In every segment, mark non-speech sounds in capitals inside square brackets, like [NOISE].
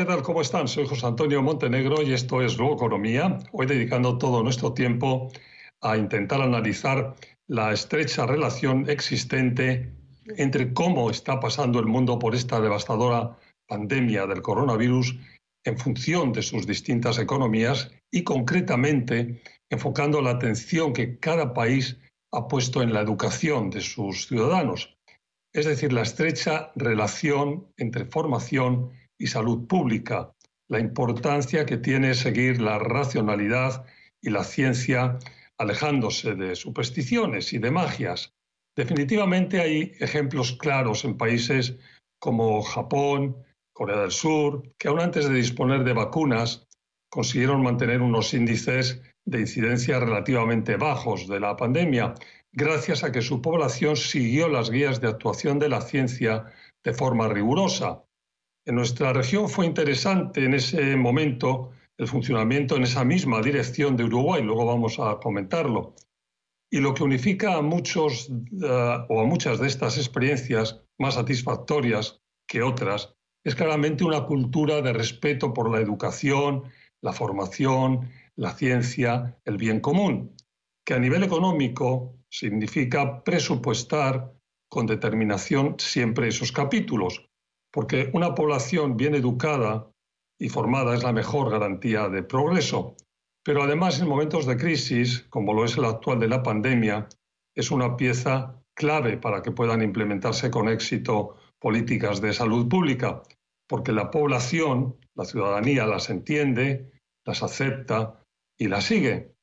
¿qué tal? ¿Cómo están? Soy José Antonio Montenegro y esto es Economía. Hoy dedicando todo nuestro tiempo a intentar analizar la estrecha relación existente entre cómo está pasando el mundo por esta devastadora pandemia del coronavirus en función de sus distintas economías y concretamente enfocando la atención que cada país ha puesto en la educación de sus ciudadanos, es decir, la estrecha relación entre formación y salud pública, la importancia que tiene seguir la racionalidad y la ciencia alejándose de supersticiones y de magias. Definitivamente hay ejemplos claros en países como Japón, Corea del Sur, que aún antes de disponer de vacunas consiguieron mantener unos índices de incidencia relativamente bajos de la pandemia, gracias a que su población siguió las guías de actuación de la ciencia de forma rigurosa. En nuestra región fue interesante en ese momento el funcionamiento en esa misma dirección de Uruguay, luego vamos a comentarlo. Y lo que unifica a muchos eh, o a muchas de estas experiencias más satisfactorias que otras es claramente una cultura de respeto por la educación, la formación, la ciencia, el bien común, que a nivel económico significa presupuestar con determinación siempre esos capítulos, porque una población bien educada y formada es la mejor garantía de progreso. Pero además en momentos de crisis, como lo es el actual de la pandemia, es una pieza clave para que puedan implementarse con éxito políticas de salud pública, porque la población, la ciudadanía las entiende, las acepta y las sigue.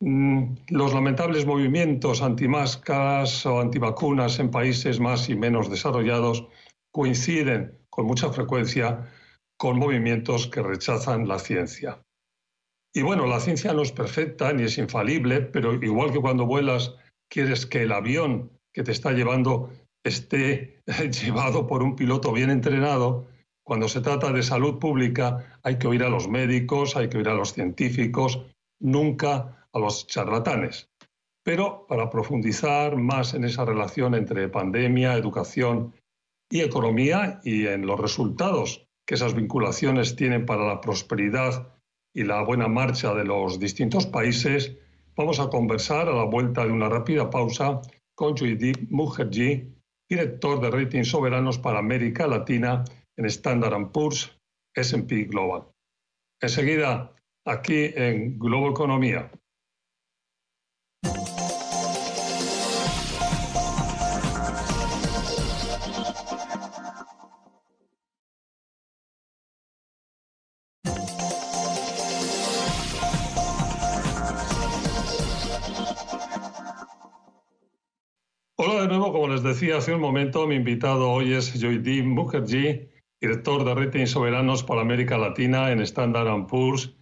Mm, los lamentables movimientos antimáscaras o antivacunas en países más y menos desarrollados coinciden con mucha frecuencia con movimientos que rechazan la ciencia. Y bueno, la ciencia no es perfecta ni es infalible, pero igual que cuando vuelas quieres que el avión que te está llevando esté [LAUGHS] llevado por un piloto bien entrenado, cuando se trata de salud pública hay que oír a los médicos, hay que oír a los científicos, nunca a los charlatanes. Pero para profundizar más en esa relación entre pandemia, educación y economía y en los resultados que esas vinculaciones tienen para la prosperidad y la buena marcha de los distintos países, vamos a conversar a la vuelta de una rápida pausa con Judith Mukherjee, director de Rating Soberanos para América Latina en Standard Poor's S&P Global. Enseguida, aquí en Globo Economía. Decía hace un momento, mi invitado hoy es Joydeep Mukherjee, director de rating soberanos para América Latina en Standard Poor's,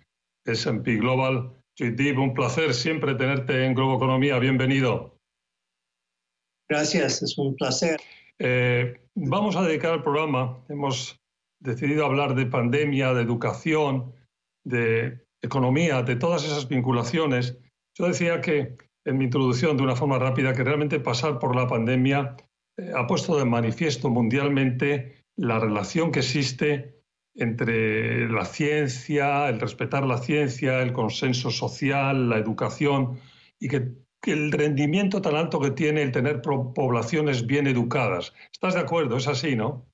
S&P Global. Joydeep, un placer siempre tenerte en Globo Economía. Bienvenido. Gracias, es un placer. Eh, vamos a dedicar el programa. Hemos decidido hablar de pandemia, de educación, de economía, de todas esas vinculaciones. Yo decía que en mi introducción de una forma rápida que realmente pasar por la pandemia ha puesto de manifiesto mundialmente la relación que existe entre la ciencia, el respetar la ciencia, el consenso social, la educación y que, el rendimiento tan alto que tiene el tener poblaciones bien educadas. ¿Estás de acuerdo? Es así, ¿no?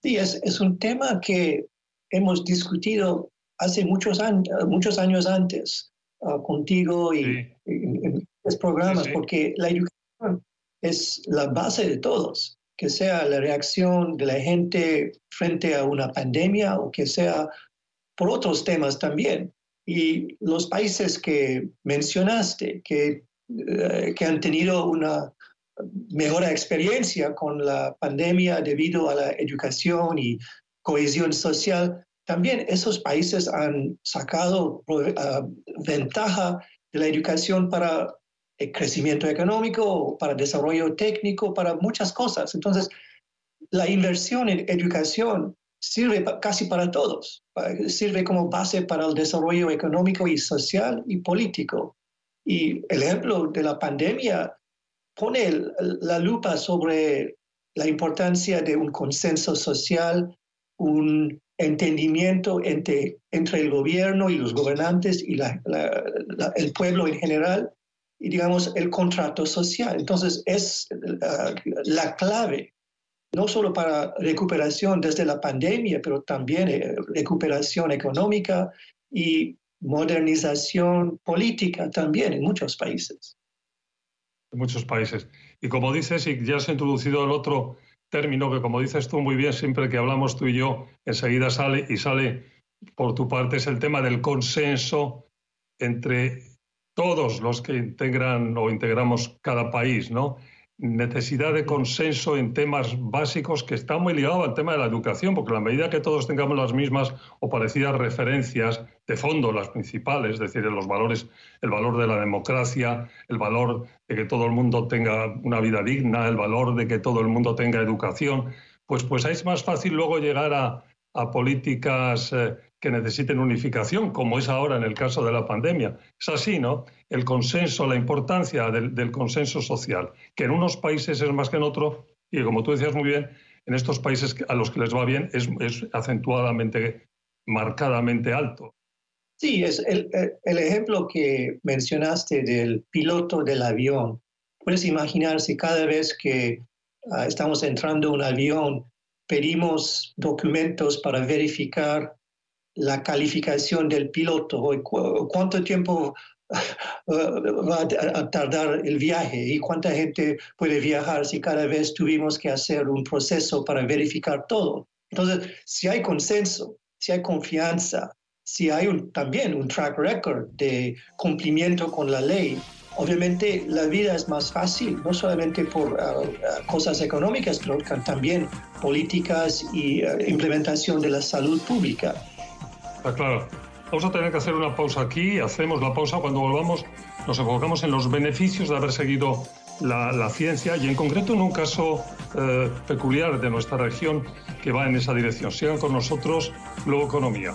Sí, es, es un tema que hemos discutido hace muchos, años, muchos años antes. Ah, contigo y, en, los programas, porque la educación es la base de todos, que sea la reacción de la gente frente a una pandemia o que sea por otros temas también. Y los países que mencionaste, que, eh, que han tenido una mejor experiencia con la pandemia debido a la educación y cohesión social, también esos países han sacado uh, ventaja de la educación para crecimiento económico, para desarrollo técnico, para muchas cosas. Entonces, la inversión en educación sirve casi para todos, sirve como base para el desarrollo económico y social y político. Y el ejemplo de la pandemia pone la lupa sobre la importancia de un consenso social un entendimiento entre, entre el gobierno y los gobernantes y el pueblo en general, digamos el contrato social. Entonces es la clave, no solo para recuperación desde la pandemia, pero también eh, recuperación económica y modernización política también en muchos países. En muchos países. Y como dices, y ya has introducido el otro término que, como dices tú muy bien, siempre que hablamos tú y yo, enseguida sale y sale por tu parte, es el tema del consenso entre todos los que integran o integramos cada país, ¿no? necesidad de consenso en temas básicos que está muy ligado al tema de la educación, porque a la medida que todos tengamos las mismas o parecidas referencias de fondo, las principales, es decir, los valores, el valor de la democracia, el valor de que todo el mundo tenga una vida digna, el valor de que todo el mundo tenga educación, pues, pues es más fácil luego llegar a, políticas eh, que necesiten unificación, como es ahora en el caso de la pandemia. Es así, ¿no? El consenso, la importancia del, consenso social, que en unos países es más que en otros, y como tú decías muy bien, en estos países a los que les va bien es, acentuadamente, marcadamente alto. Sí, es el, el, ejemplo que mencionaste del piloto del avión. Puedes imaginar si cada vez que ah, estamos entrando en un avión pedimos documentos para verificar la calificación del piloto, cuánto tiempo [LAUGHS] va a tardar el viaje y cuánta gente puede viajar si cada vez tuvimos que hacer un proceso para verificar todo. Entonces, si hay consenso, si hay confianza, si hay también un track record de cumplimiento con la ley, obviamente la vida es más fácil, no solamente por ah, cosas económicas, pero también políticas y ah, implementación de la salud pública. Está claro. Vamos a tener que hacer una pausa aquí. Hacemos la pausa. Cuando volvamos, nos enfocamos en los beneficios de haber seguido la, ciencia y, en concreto, en un caso eh, peculiar de nuestra región que va en esa dirección. Sigan con nosotros, Globo Economía.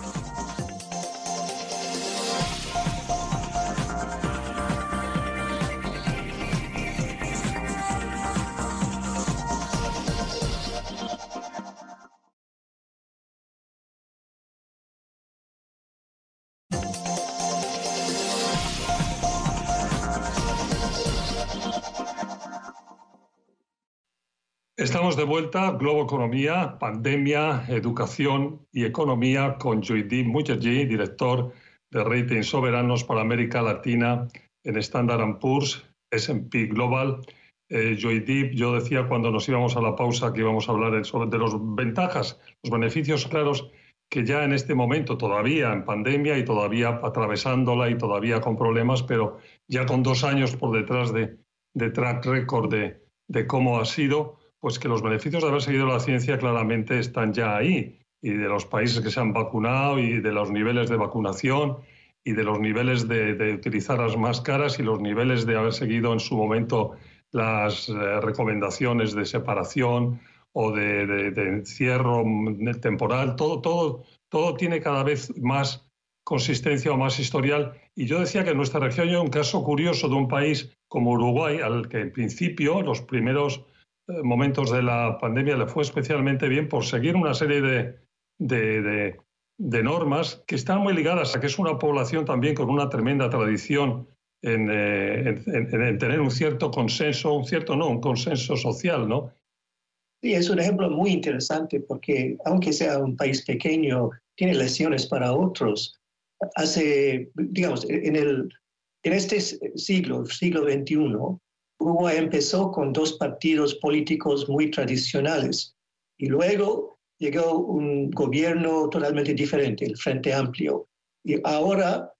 Estamos de vuelta, Globo Economía, Pandemia, Educación y Economía con Joydeep Mukherjee, director de Rating Soberanos para América Latina en Standard Poor's, S&P Global. Eh, Joydeep, yo decía cuando nos íbamos a la pausa que íbamos a hablar de, de las ventajas, los beneficios claros que ya en este momento, todavía en pandemia y todavía atravesándola y todavía con problemas, pero ya con dos años por detrás de, track record de, de cómo ha sido, pues que los beneficios de haber seguido la ciencia claramente están ya ahí, y de los países que se han vacunado y de los niveles de vacunación y de los niveles de, utilizar las máscaras y los niveles de haber seguido en su momento las eh, recomendaciones de separación o de, de, encierro temporal, todo, todo, todo tiene cada vez más consistencia o más historial. Y yo decía que en nuestra región hay un caso curioso de un país como Uruguay, al que en principio los primeros momentos de la pandemia le fue especialmente bien por seguir una serie de, de, normas que están muy ligadas a que es una población también con una tremenda tradición en, eh, en, tener un cierto consenso, un cierto no, un consenso social, ¿no? Sí, es un ejemplo muy interesante porque aunque sea un país pequeño, tiene lecciones para otros. Hace, digamos, en, el, en este siglo, siglo XXI, Uruguay empezó con dos partidos políticos muy tradicionales y luego llegó un gobierno totalmente diferente, el Frente Amplio. Y ahora,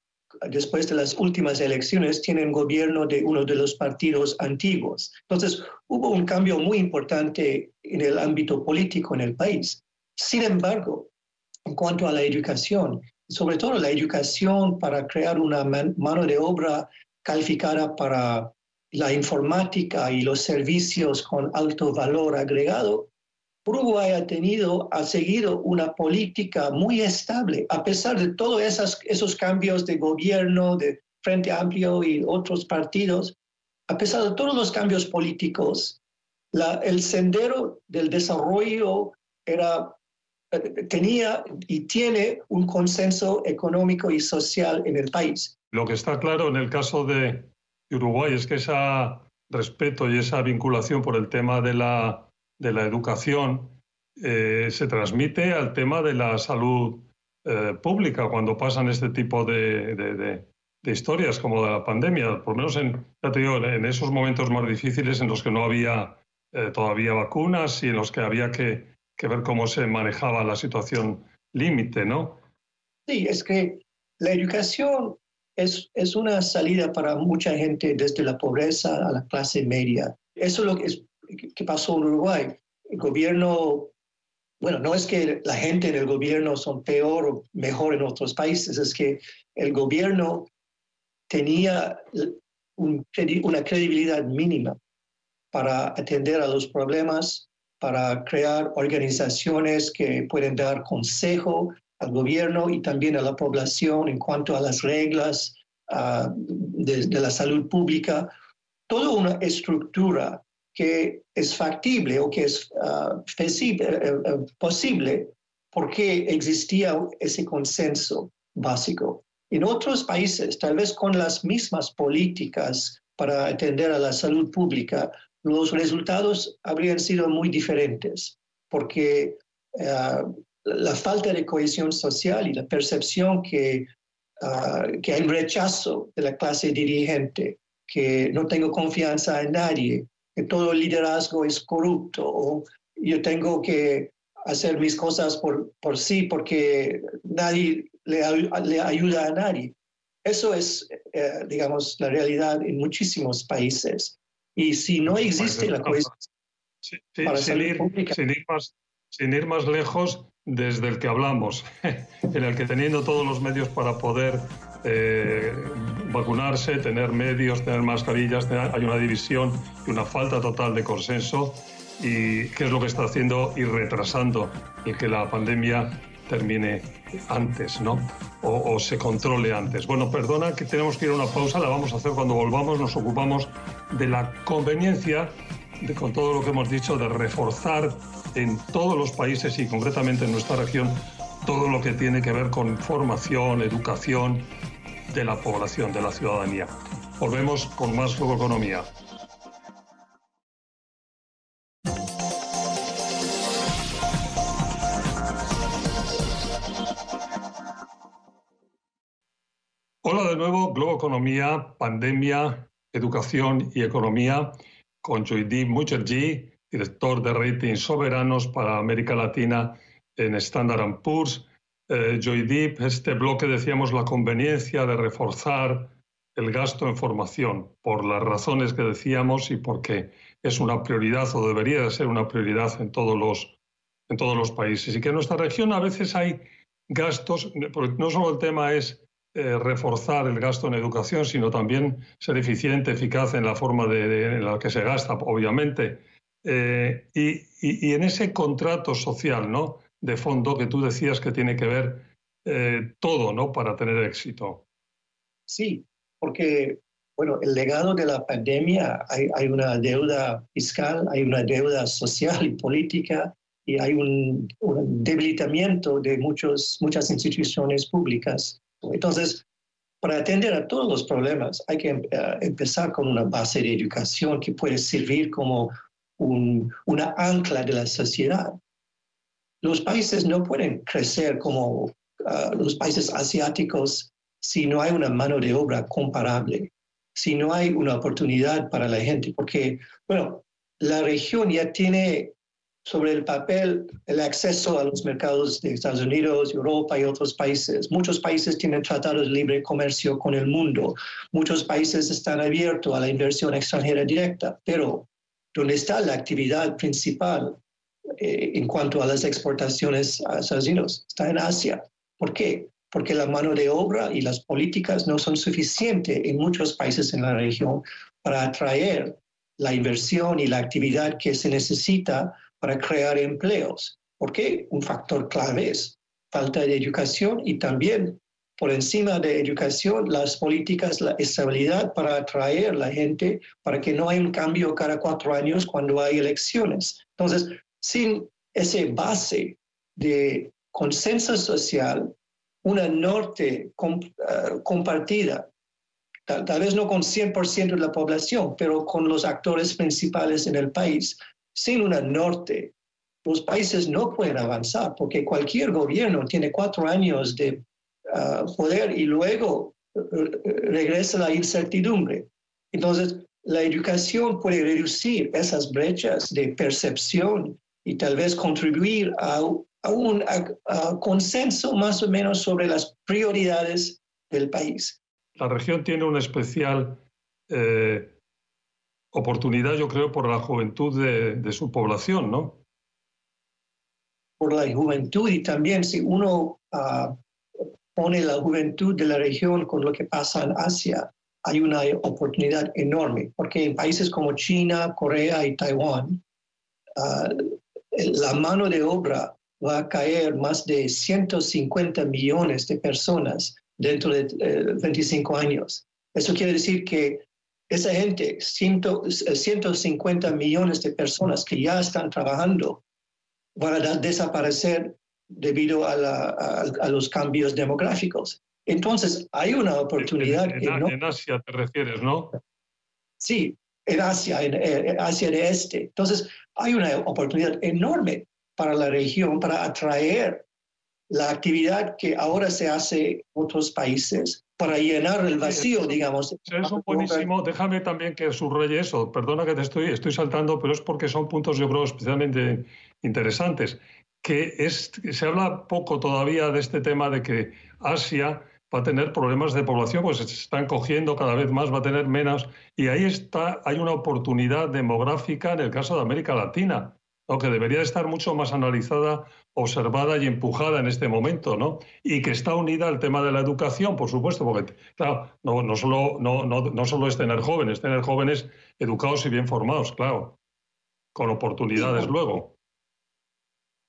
después de las últimas elecciones, tienen gobierno de uno de los partidos antiguos. Entonces, hubo un cambio muy importante en el ámbito político en el país. Sin embargo, en cuanto a la educación, sobre todo la educación para crear una mano de obra calificada para la informática y los servicios con alto valor agregado, Uruguay ha tenido, ha seguido una política muy estable, a pesar de todos esos, esos cambios de gobierno, de Frente Amplio y otros partidos, a pesar de todos los cambios políticos, la, el sendero del desarrollo era tenía y tiene un consenso económico y social en el país. Lo que está claro en el caso de Uruguay es que ese respeto y esa vinculación por el tema de la, de la educación eh, se transmite al tema de la salud eh, pública cuando pasan este tipo de, de, historias como de la pandemia, por lo menos en, en esos momentos más difíciles en los que no había eh, todavía vacunas y en los que había que, que ver cómo se manejaba la situación límite, ¿no? Sí, es que la educación es, es una salida para mucha gente desde la pobreza a la clase media. Eso es lo que, es, que pasó en Uruguay. El gobierno, bueno, no es que la gente en el gobierno son peor o mejor en otros países, es que el gobierno tenía una credibilidad mínima para atender a los problemas para crear organizaciones que pueden dar consejo al gobierno y también a la población en cuanto a las reglas uh, de, de, la salud pública. Toda una estructura que es factible o que es uh, uh, posible porque existía ese consenso básico. En otros países, tal vez con las mismas políticas para atender a la salud pública, los resultados habrían sido muy diferentes, porque uh, la falta de cohesión social y la percepción que, uh, que hay rechazo de la clase dirigente, que no tengo confianza en nadie, que todo el liderazgo es corrupto, o yo tengo que hacer mis cosas por, por sí porque nadie le, le ayuda a nadie. Eso es, eh, digamos, la realidad en muchísimos países. Y si no existe la cohesión sin, ir, más, lejos, desde el que hablamos, [LAUGHS] en el que teniendo todos los medios para poder eh, vacunarse, tener medios, tener mascarillas, hay una división y una falta total de consenso. ¿Y qué es lo que está haciendo y retrasando el que la pandemia termine antes, ¿no? O, se controle antes. Bueno, perdona que tenemos que ir a una pausa, la vamos a hacer cuando volvamos, nos ocupamos de la conveniencia, con todo lo que hemos dicho, de reforzar en todos los países y concretamente en nuestra región todo lo que tiene que ver con formación, educación de la población, de la ciudadanía. Volvemos con más economía. Hola de nuevo, Globo Economía, Pandemia, Educación y Economía, con Joydeep Mukherjee, director de rating soberanos para América Latina en Standard Poor's. Eh, Joydeep, este bloque decíamos la conveniencia de reforzar el gasto en formación, por las razones que decíamos y porque es una prioridad o debería de ser una prioridad en todos los, en todos los países. Y que en nuestra región a veces hay gastos, porque no solo el tema es eh, reforzar el gasto en educación, sino también ser eficiente, eficaz en la forma de, en la que se gasta, obviamente. Eh, y, en ese contrato social, ¿no? De fondo que tú decías que tiene que ver eh, todo, ¿no? Para tener éxito. Sí, porque, bueno, el legado de la pandemia, hay, una deuda fiscal, hay una deuda social y política, y hay un, un debilitamiento de muchos, muchas instituciones públicas. Entonces, para atender a todos los problemas hay que eh, empezar con una base de educación que puede servir como una ancla de la sociedad. Los países no pueden crecer como ah, los países asiáticos si no hay una mano de obra comparable, si no hay una oportunidad para la gente, porque, bueno, la región ya tiene sobre el papel el acceso a los mercados de Estados Unidos, Europa y otros países. Muchos países tienen tratados de libre comercio con el mundo. Muchos países están abiertos a la inversión extranjera directa, pero ¿dónde está la actividad principal eh, en cuanto a las exportaciones a Estados Unidos? Está en Asia. ¿Por qué? Porque la mano de obra y las políticas no son suficientes en muchos países en la región para atraer la inversión y la actividad que se necesita para crear empleos. porque Un factor clave es falta de educación y también por encima de educación, las políticas, la estabilidad para atraer la gente, para que no haya un cambio cada cuatro años cuando hay elecciones. Entonces, sin esa base de consenso social, una norte eh, compartida, tal, tal, vez no con 100% de la población, pero con los actores principales en el país. Sin una norte, los países no pueden avanzar porque cualquier gobierno tiene cuatro años de uh, poder y luego uh, regresa la incertidumbre. Entonces, la educación puede reducir esas brechas de percepción y tal vez contribuir a, un consenso más o menos sobre las prioridades del país. La región tiene una especial eh, oportunidad, yo creo, por la juventud de, de su población, ¿no? Por la juventud y también si uno uh, pone la juventud de la región con lo que pasa en Asia, hay una oportunidad enorme, porque en países como China, Corea y Taiwán, uh, la mano de obra va a caer más de 150 millones de personas dentro de 25 eh, años. Eso quiere decir que esa gente, 150 millones de personas que ya están trabajando, van a desaparecer debido a, los cambios demográficos. Entonces, hay una oportunidad. En, Asia te refieres, ¿no? Sí, en Asia, en, Asia de Este. Entonces, hay una oportunidad enorme para la región para atraer la actividad que ahora se hace en otros países para llenar el vacío, digamos. Es un buenísimo, déjame también que subraye eso, perdona que te estoy, estoy saltando, pero es porque son puntos yo creo especialmente interesantes, que es, se habla poco todavía de este tema de que Asia va a tener problemas de población, pues se están cogiendo cada vez más, va a tener menos. Y ahí está, hay una oportunidad demográfica en el caso de América Latina, ¿no? que debería estar mucho más analizada, observada y empujada en este momento, ¿no? Y que está unida al tema de la educación, por supuesto, porque, claro, no, no, solo, no, no, no solo es tener jóvenes, tener jóvenes educados y bien formados, claro, con oportunidades luego.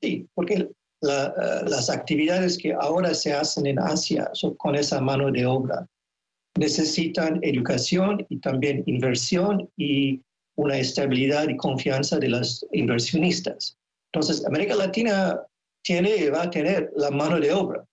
Sí, porque eh, las actividades que ahora se hacen en Asia son con esa mano de obra. Necesitan educación y también inversión y una estabilidad y confianza de los inversionistas. Entonces, América Latina tiene va a tener la mano de obra.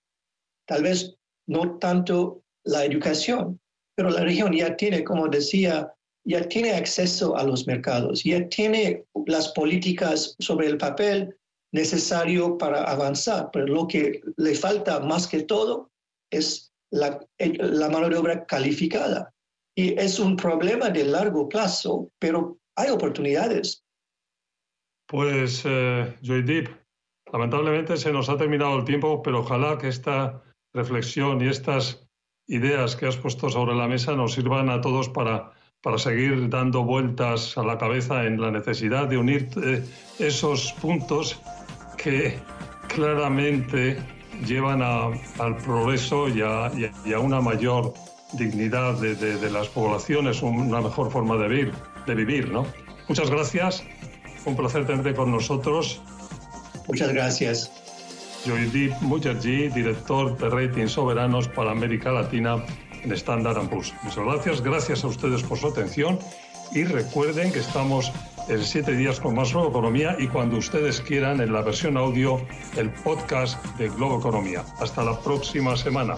Tal vez no tanto la educación, pero la región ya tiene, como decía, ya tiene acceso a los mercados, ya tiene las políticas sobre el papel necesario para avanzar, pero lo que le falta más que todo es la, mano de obra calificada. Y es un problema de largo plazo, pero hay oportunidades. Pues, eh, Joydip, lamentablemente se nos ha terminado el tiempo, pero ojalá que esta reflexión y estas ideas que has puesto sobre la mesa nos sirvan a todos para, para seguir dando vueltas a la cabeza en la necesidad de unir eh, esos puntos que claramente llevan al progreso y a, una mayor dignidad de, las poblaciones, una mejor forma de vivir, de vivir, ¿no? Muchas gracias, un placer tenerte con nosotros. Muchas gracias. Joydeep Mukherjee, director de Rating Soberanos para América Latina en Standard Poor's. Muchas gracias, gracias a ustedes por su atención y recuerden que estamos en siete días con más Globo Economía y cuando ustedes quieran en la versión audio el podcast de Globo Economía. Hasta la próxima semana.